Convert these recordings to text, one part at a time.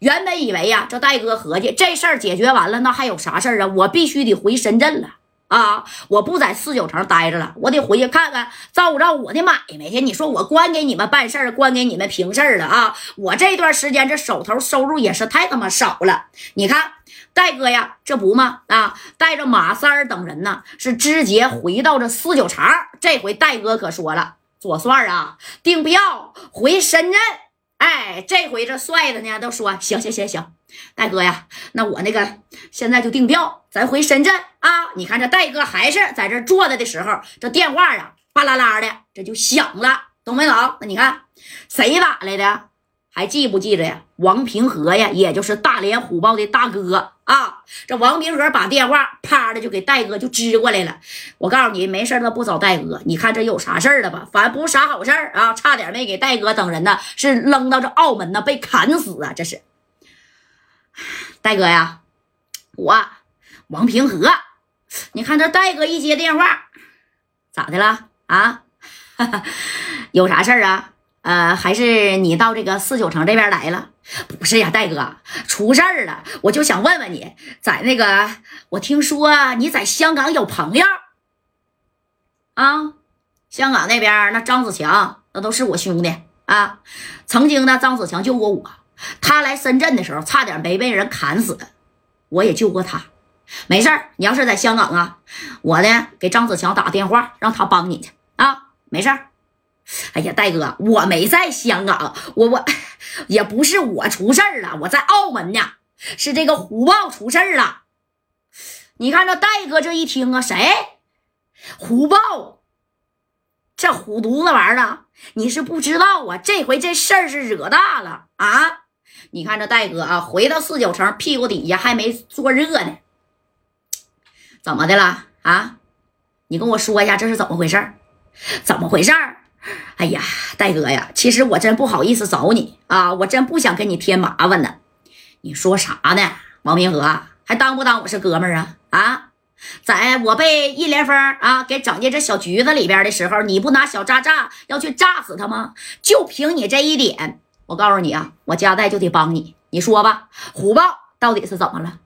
原本以为呀，这戴哥合计这事儿解决完了，那还有啥事儿啊？我必须得回深圳了啊！我不在四九城待着了，我得回去看看，照顾照顾我的买卖去。你说我光给你们办事儿，光给你们平事儿了啊！我这段时间这手头收入也是太他妈少了。你看戴哥呀，这不嘛啊，带着马三儿等人呢，是直接回到这四九城。这回戴哥可说了，左帅啊，订票回深圳。哎，这回这帅的呢，都说行行行行，大哥呀，那我那个现在就订票，咱回深圳啊！你看这戴哥还是在这坐着的时候，这电话呀，巴啦啦的这就响了，懂没懂？那你看谁打来的？还记不记着呀？王平和呀，也就是大连虎豹的大哥啊。这王平和把电话啪的就给戴哥就支过来了。我告诉你，没事他不找戴哥，你看这有啥事儿了吧？反正不是啥好事儿啊，差点没给戴哥等人呢，是扔到这澳门呢，被砍死啊！这是戴哥呀，我王平和，你看这戴哥一接电话，咋的了啊？有啥事儿啊？呃，还是你到这个四九城这边来了？不是呀，戴哥，出事儿了，我就想问问你，在那个，我听说你在香港有朋友啊？香港那边那张子强，那都是我兄弟啊。曾经呢，张子强救过我，他来深圳的时候，差点没被人砍死，我也救过他。没事儿，你要是在香港啊，我呢给张子强打个电话，让他帮你去啊。没事儿。哎呀，戴哥，我没在香港，我我也不是我出事儿了，我在澳门呢，是这个虎豹出事儿了。你看这戴哥这一听啊，谁？虎豹，这虎犊子玩意儿，你是不知道啊，这回这事儿是惹大了啊！你看这戴哥啊，回到四九城，屁股底下还没坐热呢，怎么的了啊？你跟我说一下，这是怎么回事怎么回事哎呀，戴哥呀，其实我真不好意思找你啊，我真不想跟你添麻烦呢。你说啥呢，王明和，还当不当我是哥们儿啊？啊，在我被易连峰啊给整进这小局子里边的时候，你不拿小炸炸要去炸死他吗？就凭你这一点，我告诉你啊，我家代就得帮你。你说吧，虎豹到底是怎么了？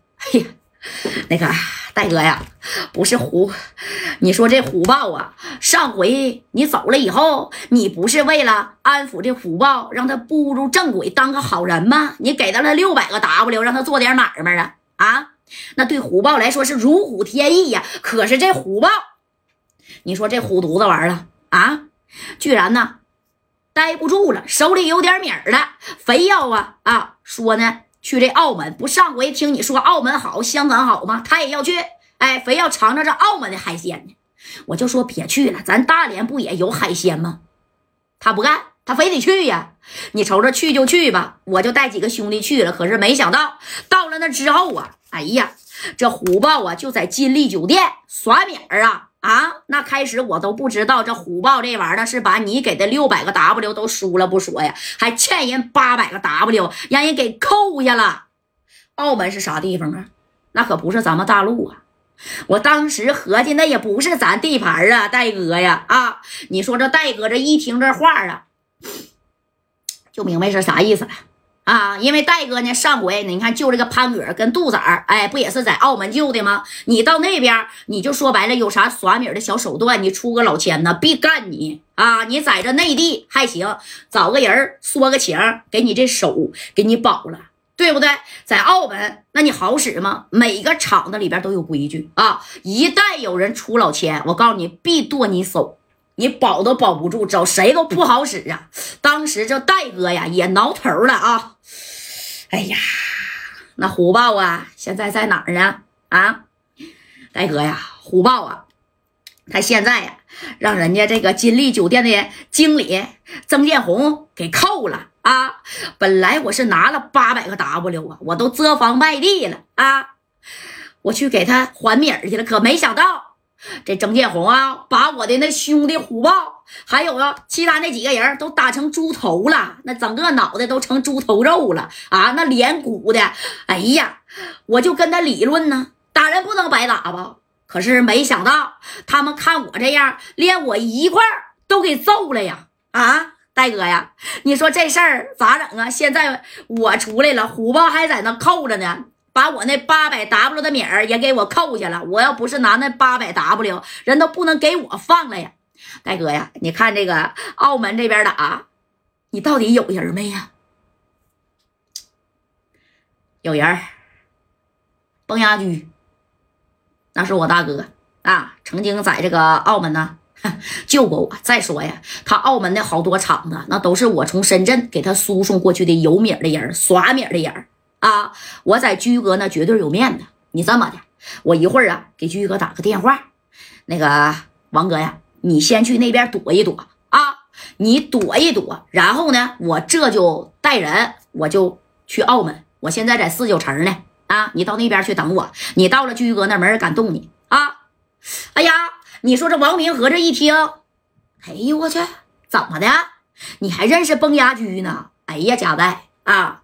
那个。戴哥呀，不是虎，你说这虎豹啊，上回你走了以后，你不是为了安抚这虎豹，让他步入正轨，当个好人吗？你给他了六百个 W，让他做点买卖啊啊！那对虎豹来说是如虎添翼呀。可是这虎豹，你说这虎犊子玩了啊，居然呢待不住了，手里有点米儿了，非要啊啊说呢。去这澳门不？上回听你说澳门好，香港好吗？他也要去，哎，非要尝尝这澳门的海鲜呢。我就说别去了，咱大连不也有海鲜吗？他不干，他非得去呀。你瞅着去就去吧，我就带几个兄弟去了。可是没想到到了那之后啊，哎呀，这虎豹啊就在金利酒店耍米儿啊。啊，那开始我都不知道这虎豹这玩意儿是把你给的六百个 W 都输了不说呀，还欠人八百个 W，让人给扣下了。澳门是啥地方啊？那可不是咱们大陆啊！我当时合计，那也不是咱地盘啊，戴哥呀！啊，你说这戴哥这一听这话啊，就明白是啥意思了。啊，因为戴哥呢，上回你看救这个潘哥跟杜子儿，哎，不也是在澳门救的吗？你到那边，你就说白了，有啥耍米的小手段，你出个老千呢，必干你啊！你在这内地还行，找个人说个情，给你这手给你保了，对不对？在澳门，那你好使吗？每个厂子里边都有规矩啊，一旦有人出老千，我告诉你，必剁你手。你保都保不住，找谁都不好使啊！当时这戴哥呀也挠头了啊！哎呀，那虎豹啊，现在在哪儿呢？啊，戴哥呀，虎豹啊，他现在呀让人家这个金利酒店的经理曾建红给扣了啊！本来我是拿了八百个 W 啊，我都遮房卖地了啊，我去给他还米儿去了，可没想到。这郑建红啊，把我的那兄弟虎豹，还有啊其他那几个人都打成猪头了，那整个脑袋都成猪头肉了啊！那脸鼓的，哎呀，我就跟他理论呢，打人不能白打吧？可是没想到他们看我这样，连我一块都给揍了呀！啊，大哥呀，你说这事儿咋整啊？现在我出来了，虎豹还在那扣着呢，把我那八百 W 的米儿也给我扣下了。我要不是拿那八百 W，人都不能给我放了呀。大哥呀，你看这个澳门这边打，你到底有人没呀？有人，崩牙驹，那是我大哥啊，曾经在这个澳门呢。救过我。再说呀，他澳门的好多厂子，那都是我从深圳给他输送过去的有米的人、耍米的人啊。我在居哥那绝对有面子。你这么的，我一会儿啊给居哥打个电话。那个王哥呀，你先去那边躲一躲啊，你躲一躲，然后呢，我这就带人，我就去澳门。我现在在四九城呢啊，你到那边去等我。你到了居哥那，没人敢动你啊。哎呀！你说这王明和这一听，哎呦我去，怎么的？你还认识崩牙驹呢？哎呀，贾代啊！